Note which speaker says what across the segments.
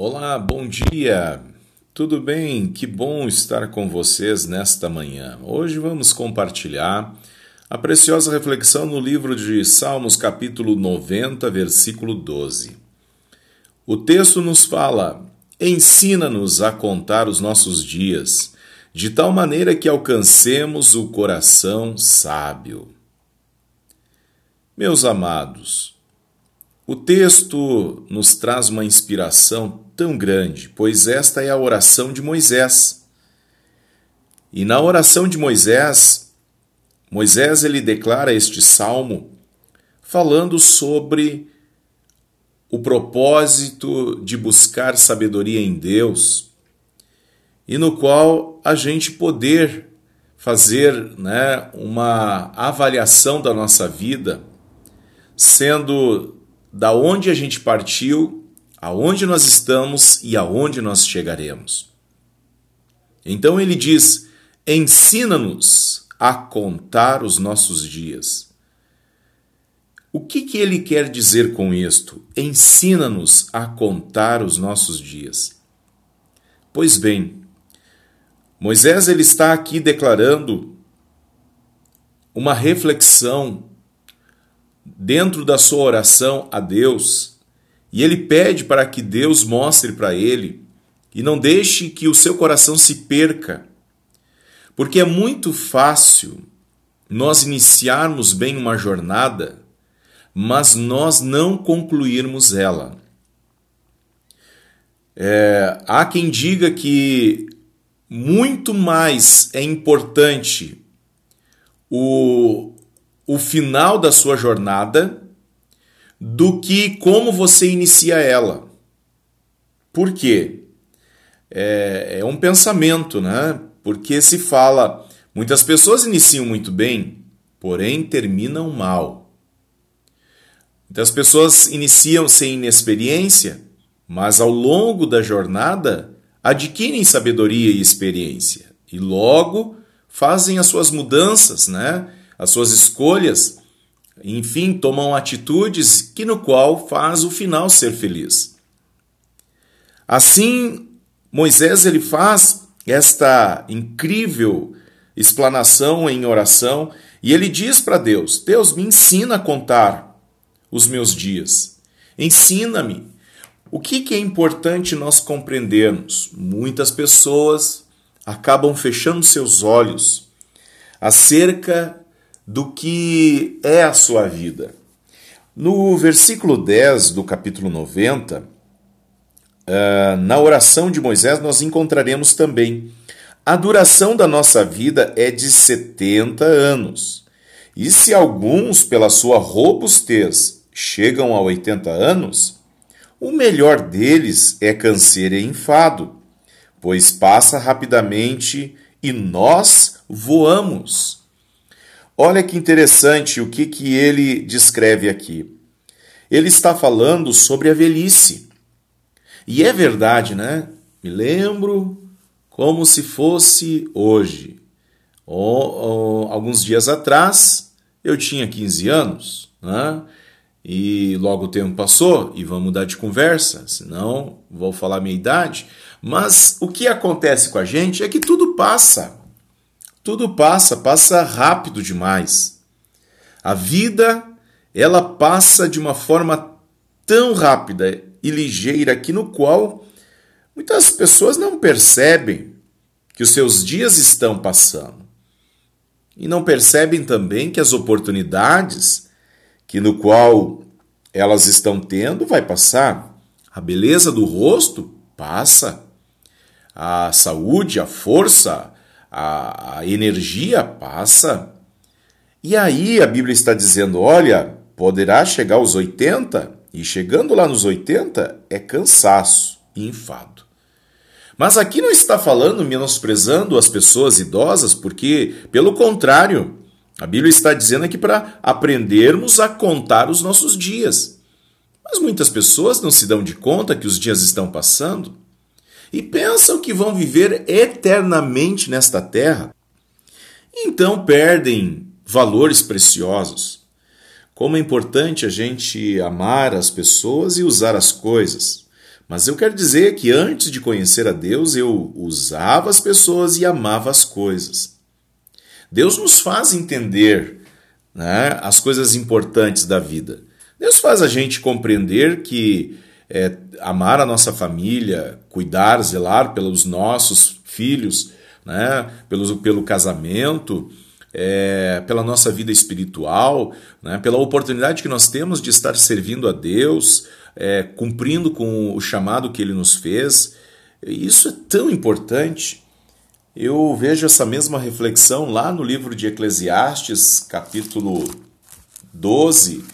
Speaker 1: Olá, bom dia! Tudo bem? Que bom estar com vocês nesta manhã. Hoje vamos compartilhar a preciosa reflexão no livro de Salmos, capítulo 90, versículo 12. O texto nos fala: Ensina-nos a contar os nossos dias, de tal maneira que alcancemos o coração sábio. Meus amados, o texto nos traz uma inspiração tão grande, pois esta é a oração de Moisés. E na oração de Moisés, Moisés ele declara este salmo falando sobre o propósito de buscar sabedoria em Deus, e no qual a gente poder fazer né, uma avaliação da nossa vida, sendo da onde a gente partiu, aonde nós estamos e aonde nós chegaremos. Então ele diz: ensina-nos a contar os nossos dias. O que, que ele quer dizer com isto? Ensina-nos a contar os nossos dias. Pois bem, Moisés ele está aqui declarando uma reflexão dentro da sua oração a Deus e ele pede para que Deus mostre para ele e não deixe que o seu coração se perca, porque é muito fácil nós iniciarmos bem uma jornada, mas nós não concluirmos ela. É, há quem diga que muito mais é importante o, o final da sua jornada do que como você inicia ela. Por quê? É, é um pensamento, né? Porque se fala, muitas pessoas iniciam muito bem, porém terminam mal. Muitas pessoas iniciam sem inexperiência, mas ao longo da jornada adquirem sabedoria e experiência e logo fazem as suas mudanças, né? As suas escolhas, enfim, tomam atitudes que no qual faz o final ser feliz. Assim, Moisés ele faz esta incrível explanação em oração e ele diz para Deus: Deus me ensina a contar os meus dias. Ensina-me. O que, que é importante nós compreendermos? Muitas pessoas acabam fechando seus olhos acerca do que é a sua vida. No versículo 10 do capítulo 90, ah, na oração de Moisés, nós encontraremos também: a duração da nossa vida é de 70 anos. E se alguns, pela sua robustez, chegam a 80 anos, o melhor deles é canseiro e enfado, pois passa rapidamente e nós voamos. Olha que interessante o que, que ele descreve aqui. Ele está falando sobre a velhice. E é verdade, né? Me lembro como se fosse hoje. alguns dias atrás, eu tinha 15 anos, né? E logo o tempo passou e vamos mudar de conversa, senão vou falar minha idade. Mas o que acontece com a gente é que tudo passa. Tudo passa, passa rápido demais. A vida, ela passa de uma forma tão rápida e ligeira que no qual muitas pessoas não percebem que os seus dias estão passando. E não percebem também que as oportunidades que no qual elas estão tendo vai passar. A beleza do rosto passa. A saúde, a força, a, a energia passa. E aí a Bíblia está dizendo: olha, poderá chegar aos 80, e chegando lá nos 80 é cansaço e enfado. Mas aqui não está falando menosprezando as pessoas idosas, porque, pelo contrário, a Bíblia está dizendo aqui para aprendermos a contar os nossos dias. Mas muitas pessoas não se dão de conta que os dias estão passando e pensam que vão viver eternamente nesta terra, então perdem valores preciosos. Como é importante a gente amar as pessoas e usar as coisas, Mas eu quero dizer que antes de conhecer a Deus, eu usava as pessoas e amava as coisas. Deus nos faz entender né, as coisas importantes da vida. Deus faz a gente compreender que é, amar a nossa família, cuidar, zelar pelos nossos filhos, né, pelo, pelo casamento, é, pela nossa vida espiritual, né, pela oportunidade que nós temos de estar servindo a Deus, é, cumprindo com o chamado que ele nos fez. Isso é tão importante. Eu vejo essa mesma reflexão lá no livro de Eclesiastes, capítulo 12,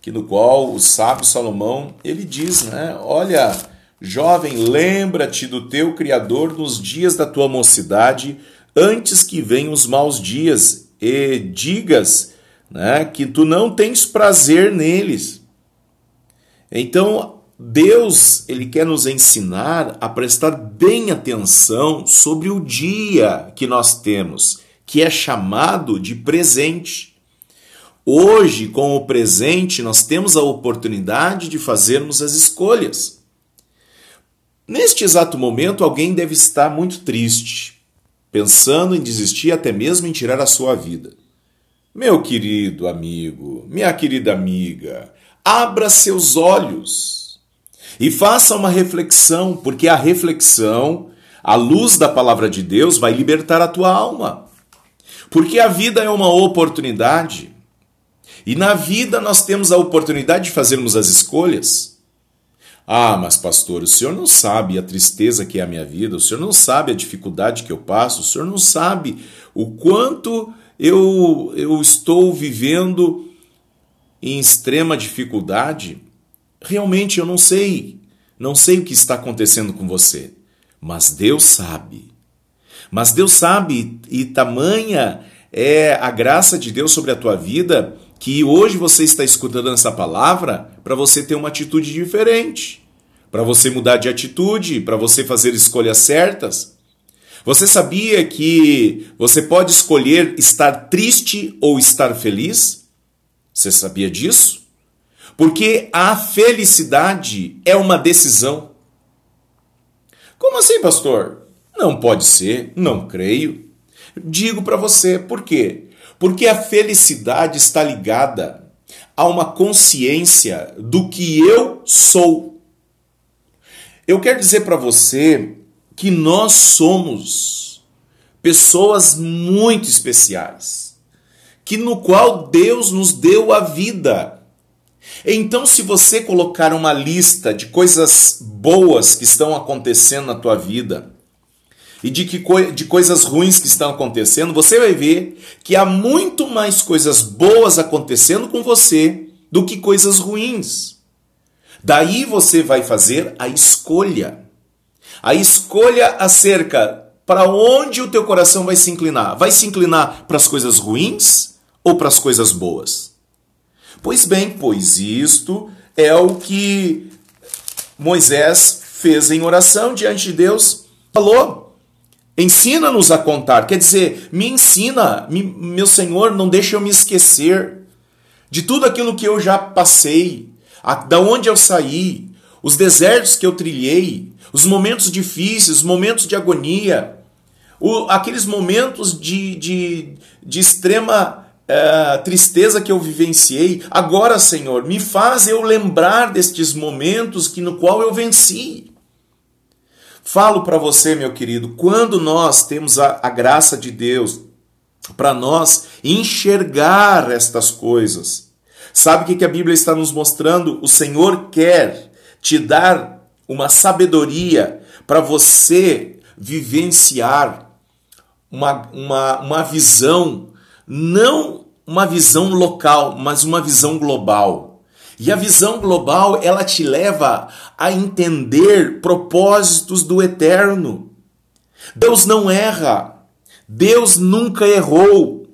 Speaker 1: que no qual o sábio Salomão, ele diz, né, olha, jovem, lembra-te do teu criador nos dias da tua mocidade, antes que venham os maus dias, e digas, né, que tu não tens prazer neles. Então, Deus, ele quer nos ensinar a prestar bem atenção sobre o dia que nós temos, que é chamado de presente. Hoje, com o presente, nós temos a oportunidade de fazermos as escolhas. Neste exato momento, alguém deve estar muito triste, pensando em desistir até mesmo em tirar a sua vida. Meu querido amigo, minha querida amiga, abra seus olhos e faça uma reflexão, porque a reflexão, a luz da palavra de Deus, vai libertar a tua alma. Porque a vida é uma oportunidade. E na vida nós temos a oportunidade de fazermos as escolhas. Ah, mas pastor, o senhor não sabe a tristeza que é a minha vida, o senhor não sabe a dificuldade que eu passo, o senhor não sabe o quanto eu, eu estou vivendo em extrema dificuldade, realmente eu não sei, não sei o que está acontecendo com você, mas Deus sabe. Mas Deus sabe e tamanha é a graça de Deus sobre a tua vida que hoje você está escutando essa palavra para você ter uma atitude diferente, para você mudar de atitude, para você fazer escolhas certas. Você sabia que você pode escolher estar triste ou estar feliz? Você sabia disso? Porque a felicidade é uma decisão. Como assim, pastor? Não pode ser, não creio. Digo para você, por quê? Porque a felicidade está ligada a uma consciência do que eu sou. Eu quero dizer para você que nós somos pessoas muito especiais que no qual Deus nos deu a vida. Então, se você colocar uma lista de coisas boas que estão acontecendo na tua vida e de, que, de coisas ruins que estão acontecendo, você vai ver que há muito mais coisas boas acontecendo com você do que coisas ruins. Daí você vai fazer a escolha. A escolha acerca para onde o teu coração vai se inclinar. Vai se inclinar para as coisas ruins ou para as coisas boas? Pois bem, pois isto é o que Moisés fez em oração diante de Deus. Falou: ensina-nos a contar. Quer dizer, me ensina, me, meu Senhor, não deixe eu me esquecer de tudo aquilo que eu já passei, a, da onde eu saí, os desertos que eu trilhei, os momentos difíceis, os momentos de agonia, o, aqueles momentos de, de, de extrema é, tristeza que eu vivenciei, agora, Senhor, me faz eu lembrar destes momentos que no qual eu venci. Falo para você, meu querido, quando nós temos a, a graça de Deus para nós enxergar estas coisas, sabe o que, que a Bíblia está nos mostrando? O Senhor quer te dar uma sabedoria para você vivenciar uma, uma, uma visão não uma visão local, mas uma visão global. E a visão global, ela te leva a entender propósitos do eterno. Deus não erra. Deus nunca errou.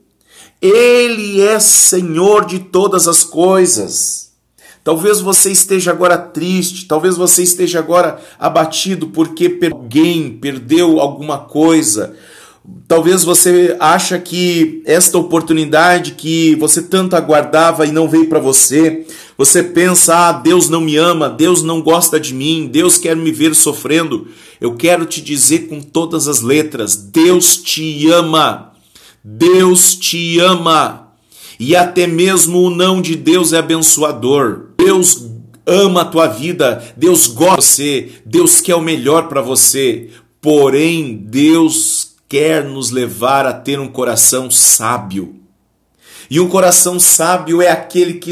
Speaker 1: Ele é Senhor de todas as coisas. Talvez você esteja agora triste, talvez você esteja agora abatido porque alguém perdeu alguma coisa, Talvez você acha que esta oportunidade que você tanto aguardava e não veio para você, Você pensa, ah, Deus não me ama, Deus não gosta de mim, Deus quer me ver sofrendo. Eu quero te dizer com todas as letras: Deus te ama. Deus te ama. E até mesmo o não de Deus é abençoador. Deus ama a tua vida, Deus gosta de você, Deus quer o melhor para você. Porém, Deus quer nos levar a ter um coração sábio. E um coração sábio é aquele que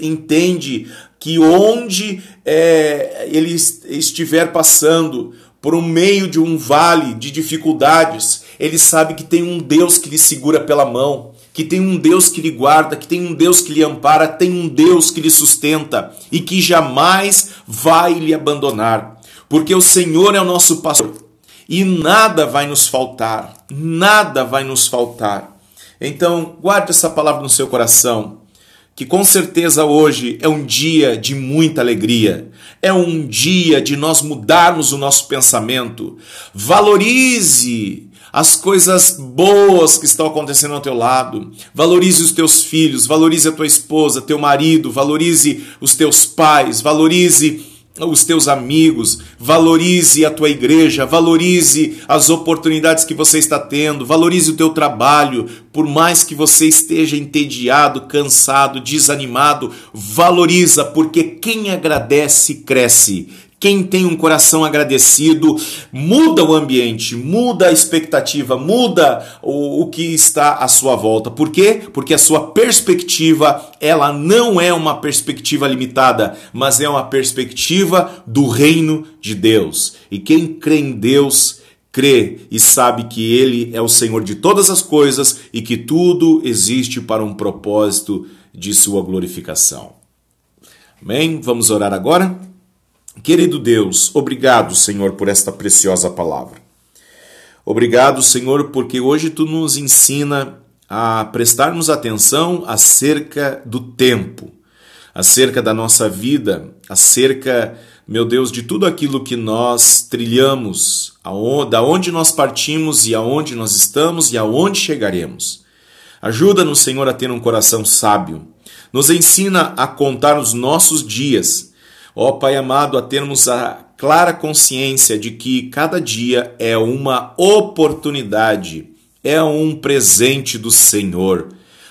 Speaker 1: entende que onde é, ele estiver passando por meio de um vale de dificuldades, ele sabe que tem um Deus que lhe segura pela mão, que tem um Deus que lhe guarda, que tem um Deus que lhe ampara, tem um Deus que lhe sustenta e que jamais vai lhe abandonar, porque o Senhor é o nosso pastor e nada vai nos faltar, nada vai nos faltar. Então, guarde essa palavra no seu coração, que com certeza hoje é um dia de muita alegria, é um dia de nós mudarmos o nosso pensamento. Valorize as coisas boas que estão acontecendo ao teu lado. Valorize os teus filhos, valorize a tua esposa, teu marido, valorize os teus pais, valorize os teus amigos, valorize a tua igreja, valorize as oportunidades que você está tendo, valorize o teu trabalho, por mais que você esteja entediado, cansado, desanimado, valoriza, porque quem agradece cresce. Quem tem um coração agradecido muda o ambiente, muda a expectativa, muda o, o, que está à sua volta. Por quê? Porque a sua perspectiva, ela não é uma perspectiva limitada, mas é uma perspectiva do reino de Deus. E quem crê em Deus, crê e sabe que Ele é o Senhor de todas as coisas e que tudo existe para um propósito de sua glorificação. Amém? Vamos orar agora? Querido Deus, obrigado, Senhor, por esta preciosa palavra. Obrigado, Senhor, porque hoje tu nos ensina a prestarmos atenção acerca do tempo, acerca da nossa vida, acerca, meu Deus, de tudo aquilo que nós trilhamos, da onde nós partimos e aonde nós estamos e aonde chegaremos. Ajuda-nos, Senhor, a ter um coração sábio. Nos ensina a contar os nossos dias Ó Pai amado, a termos a clara consciência de que cada dia é uma oportunidade, é um presente do Senhor.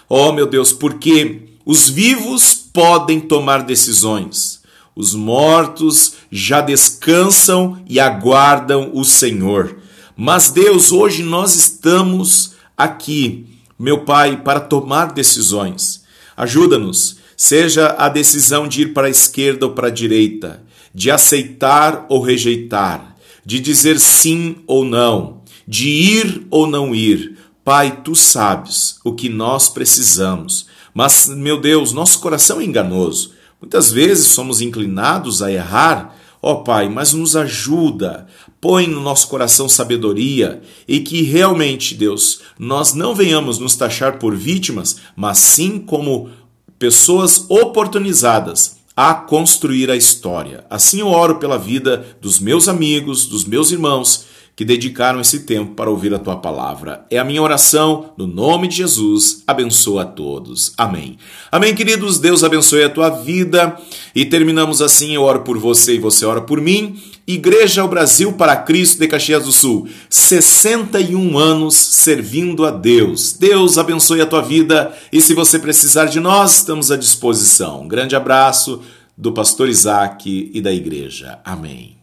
Speaker 1: Ó meu Deus, porque os vivos podem tomar decisões, os mortos já descansam e aguardam o Senhor. Mas Deus, hoje nós estamos aqui, meu Pai, para tomar decisões. Ajuda-nos seja a decisão de ir para a esquerda ou para a direita, de aceitar ou rejeitar, de dizer sim ou não, de ir ou não ir. Pai, tu sabes o que nós precisamos, mas, meu Deus, nosso coração é enganoso. Muitas vezes somos inclinados a errar. Ó oh, Pai, mas nos ajuda, põe no nosso coração sabedoria e que realmente, Deus, nós não venhamos nos taxar por vítimas, mas sim como pessoas oportunizadas a construir a história. Assim eu oro pela vida dos meus amigos, dos meus irmãos que dedicaram esse tempo para ouvir a tua palavra. É a minha oração, no nome de Jesus, abençoa a todos. Amém. Amém, queridos. Deus abençoe a tua vida. E terminamos assim, eu oro por você e você ora por mim. Igreja ao Brasil para Cristo de Caxias do Sul. 61 anos servindo a Deus. Deus abençoe a tua vida e se você precisar de nós, estamos à disposição. Um grande abraço do pastor Isaac e da igreja. Amém.